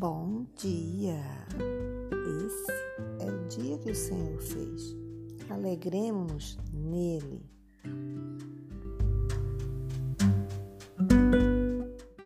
Bom dia! Esse é o dia que o Senhor fez. Alegremos-nos nele.